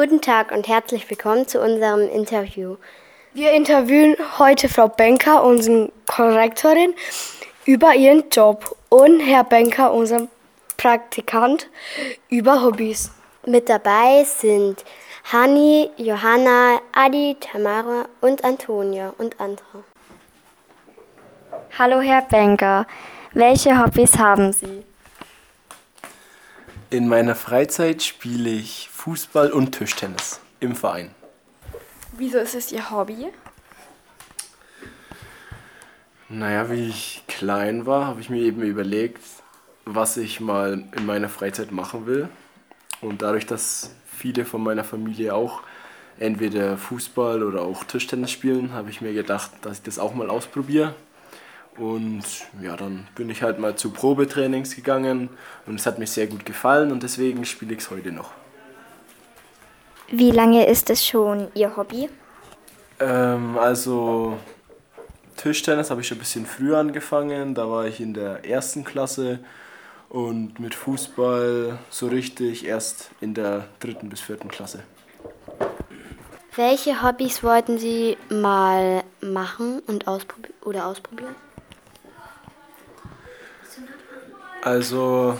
Guten Tag und herzlich willkommen zu unserem Interview. Wir interviewen heute Frau Benker, unsere Korrektorin, über ihren Job und Herr Benker, unser Praktikant, über Hobbys. Mit dabei sind Hani, Johanna, Adi, Tamara und Antonia und andere. Hallo Herr Benker, welche Hobbys haben Sie? In meiner Freizeit spiele ich Fußball und Tischtennis im Verein. Wieso ist es Ihr Hobby? Naja, wie ich klein war, habe ich mir eben überlegt, was ich mal in meiner Freizeit machen will. Und dadurch, dass viele von meiner Familie auch entweder Fußball oder auch Tischtennis spielen, habe ich mir gedacht, dass ich das auch mal ausprobiere und ja, dann bin ich halt mal zu Probetrainings gegangen und es hat mir sehr gut gefallen und deswegen spiele ich es heute noch. Wie lange ist es schon Ihr Hobby? Ähm, also Tischtennis habe ich schon ein bisschen früher angefangen. Da war ich in der ersten Klasse und mit Fußball so richtig erst in der dritten bis vierten Klasse. Welche Hobbys wollten Sie mal machen und ausprobi oder ausprobieren? Also,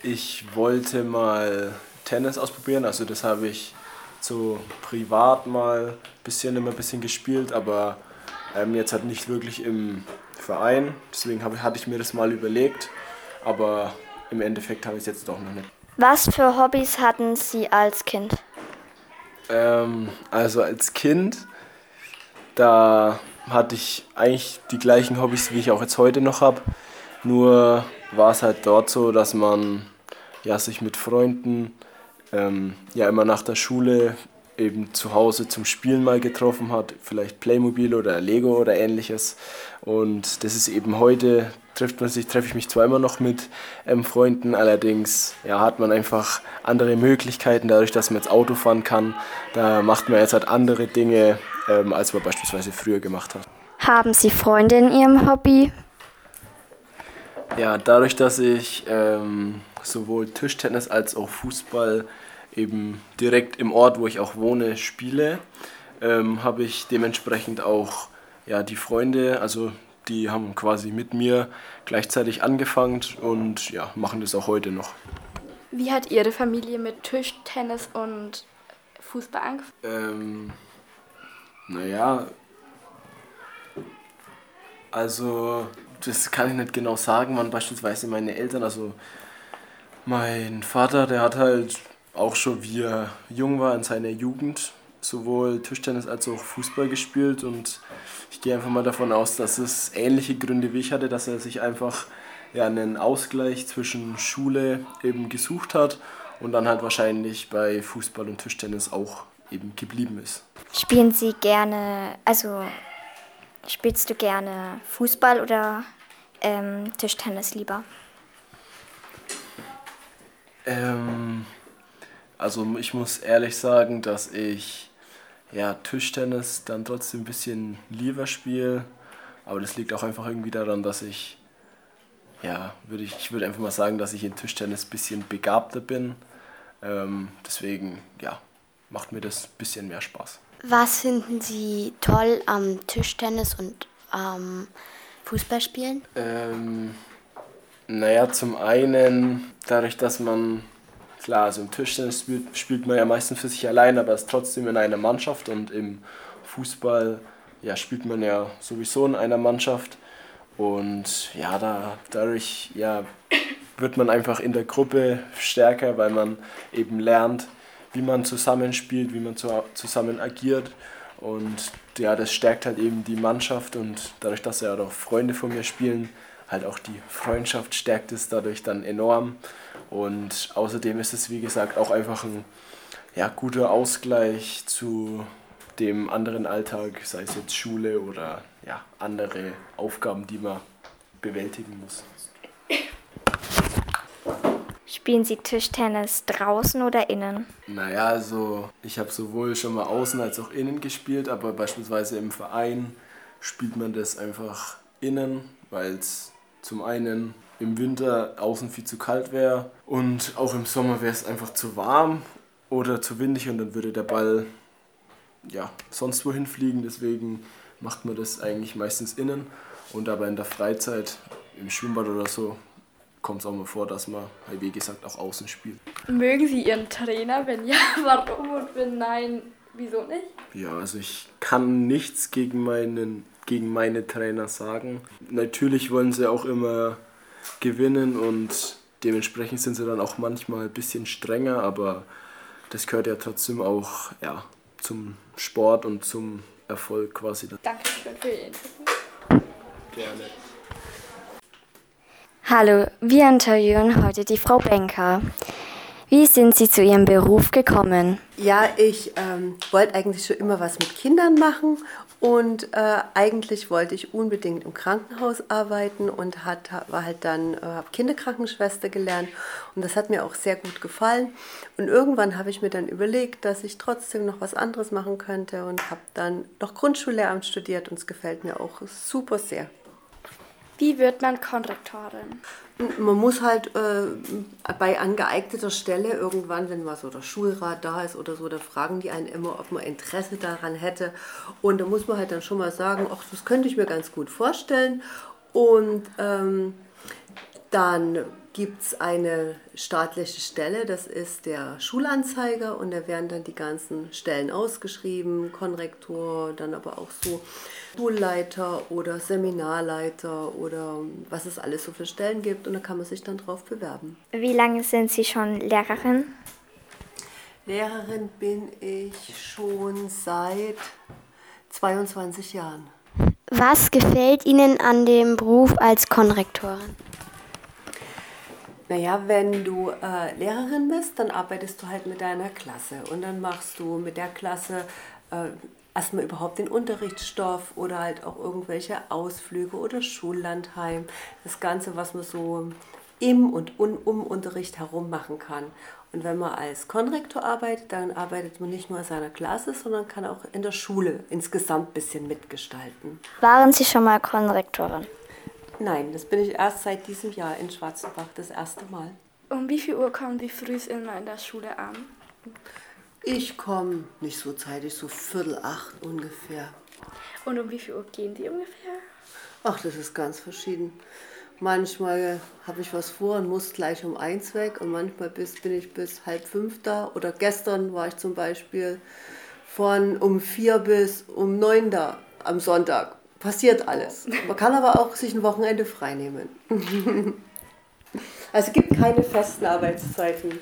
ich wollte mal Tennis ausprobieren. Also, das habe ich so privat mal ein bisschen immer ein bisschen gespielt, aber ähm, jetzt halt nicht wirklich im Verein. Deswegen hab, hatte ich mir das mal überlegt, aber im Endeffekt habe ich es jetzt doch noch nicht. Was für Hobbys hatten Sie als Kind? Ähm, also als Kind, da hatte ich eigentlich die gleichen Hobbys, wie ich auch jetzt heute noch habe. Nur war es halt dort so, dass man ja, sich mit Freunden ähm, ja immer nach der Schule eben zu Hause zum Spielen mal getroffen hat, vielleicht Playmobil oder Lego oder ähnliches. Und das ist eben heute, trifft man sich, treffe ich mich zwar immer noch mit ähm, Freunden, allerdings ja, hat man einfach andere Möglichkeiten, dadurch, dass man jetzt Auto fahren kann. Da macht man jetzt halt andere Dinge, ähm, als man beispielsweise früher gemacht hat. Haben Sie Freunde in Ihrem Hobby? Ja, dadurch, dass ich ähm, sowohl Tischtennis als auch Fußball eben direkt im Ort, wo ich auch wohne, spiele, ähm, habe ich dementsprechend auch ja, die Freunde, also die haben quasi mit mir gleichzeitig angefangen und ja, machen das auch heute noch. Wie hat Ihre Familie mit Tischtennis und Fußball angefangen? Ähm, naja, also das kann ich nicht genau sagen, wann beispielsweise meine Eltern, also mein Vater, der hat halt auch schon wie er jung war in seiner Jugend sowohl Tischtennis als auch Fußball gespielt und ich gehe einfach mal davon aus, dass es ähnliche Gründe wie ich hatte, dass er sich einfach ja, einen Ausgleich zwischen Schule eben gesucht hat und dann halt wahrscheinlich bei Fußball und Tischtennis auch eben geblieben ist. Spielen Sie gerne, also spielst du gerne Fußball oder ähm, Tischtennis lieber? Ähm, also ich muss ehrlich sagen, dass ich ja, Tischtennis dann trotzdem ein bisschen lieber spiele. Aber das liegt auch einfach irgendwie daran, dass ich, ja, würde ich, ich würde einfach mal sagen, dass ich in Tischtennis ein bisschen begabter bin. Ähm, deswegen, ja, macht mir das ein bisschen mehr Spaß. Was finden Sie toll am Tischtennis und am Fußballspielen? Ähm, naja, zum einen dadurch, dass man, klar, also im Tischtennis spielt, spielt man ja meistens für sich allein, aber ist trotzdem in einer Mannschaft und im Fußball ja, spielt man ja sowieso in einer Mannschaft. Und ja, da, dadurch ja, wird man einfach in der Gruppe stärker, weil man eben lernt, wie man zusammenspielt, wie man zu, zusammen agiert. Und ja, das stärkt halt eben die Mannschaft und dadurch, dass ja auch Freunde von mir spielen, halt auch die Freundschaft stärkt es dadurch dann enorm. Und außerdem ist es, wie gesagt, auch einfach ein ja, guter Ausgleich zu dem anderen Alltag, sei es jetzt Schule oder ja, andere Aufgaben, die man bewältigen muss. Spielen Sie Tischtennis draußen oder innen? Naja, also ich habe sowohl schon mal außen als auch innen gespielt, aber beispielsweise im Verein spielt man das einfach innen, weil es zum einen im Winter außen viel zu kalt wäre und auch im Sommer wäre es einfach zu warm. oder zu windig und dann würde der Ball ja, sonst wohin fliegen. Deswegen macht man das eigentlich meistens innen. Und aber in der Freizeit, im Schwimmbad oder so, kommt es auch mal vor, dass man, wie gesagt, auch außen spielt. Mögen Sie Ihren Trainer? Wenn ja, warum? Und wenn nein, wieso nicht? Ja, also ich kann nichts gegen, meinen, gegen meine Trainer sagen. Natürlich wollen sie auch immer gewinnen und dementsprechend sind sie dann auch manchmal ein bisschen strenger, aber das gehört ja trotzdem auch ja, zum Sport und zum Erfolg quasi. Dankeschön für Ihr Interview. Gerne. Hallo, wir interviewen heute die Frau Benker. Wie sind Sie zu Ihrem Beruf gekommen? Ja, ich ähm, wollte eigentlich schon immer was mit Kindern machen und äh, eigentlich wollte ich unbedingt im Krankenhaus arbeiten und hat, war halt dann äh, Kinderkrankenschwester gelernt und das hat mir auch sehr gut gefallen. Und irgendwann habe ich mir dann überlegt, dass ich trotzdem noch was anderes machen könnte und habe dann noch Grundschullehramt studiert und es gefällt mir auch super sehr. Wie wird man Konrektorin? Man muss halt äh, bei angeeigneter Stelle irgendwann, wenn mal so der Schulrat da ist oder so, da fragen die einen immer, ob man Interesse daran hätte. Und da muss man halt dann schon mal sagen, ach, das könnte ich mir ganz gut vorstellen. Und ähm, dann gibt es eine staatliche Stelle, das ist der Schulanzeiger und da werden dann die ganzen Stellen ausgeschrieben, Konrektor, dann aber auch so Schulleiter oder Seminarleiter oder was es alles so für Stellen gibt und da kann man sich dann drauf bewerben. Wie lange sind Sie schon Lehrerin? Lehrerin bin ich schon seit 22 Jahren. Was gefällt Ihnen an dem Beruf als Konrektorin? Naja, wenn du äh, Lehrerin bist, dann arbeitest du halt mit deiner Klasse und dann machst du mit der Klasse äh, erstmal überhaupt den Unterrichtsstoff oder halt auch irgendwelche Ausflüge oder Schullandheim. Das Ganze, was man so im und um, Unterricht herum machen kann. Und wenn man als Konrektor arbeitet, dann arbeitet man nicht nur in seiner Klasse, sondern kann auch in der Schule insgesamt ein bisschen mitgestalten. Waren Sie schon mal Konrektorin? Nein, das bin ich erst seit diesem Jahr in Schwarzenbach das erste Mal. Um wie viel Uhr kommen Sie früh immer in der Schule an? Ich komme nicht so zeitig, so Viertel acht ungefähr. Und um wie viel Uhr gehen die ungefähr? Ach, das ist ganz verschieden. Manchmal habe ich was vor und muss gleich um eins weg und manchmal bis, bin ich bis halb fünf da. Oder gestern war ich zum Beispiel von um vier bis um neun da am Sonntag. Passiert alles. Man kann aber auch sich ein Wochenende freinehmen. also es gibt keine festen Arbeitszeiten.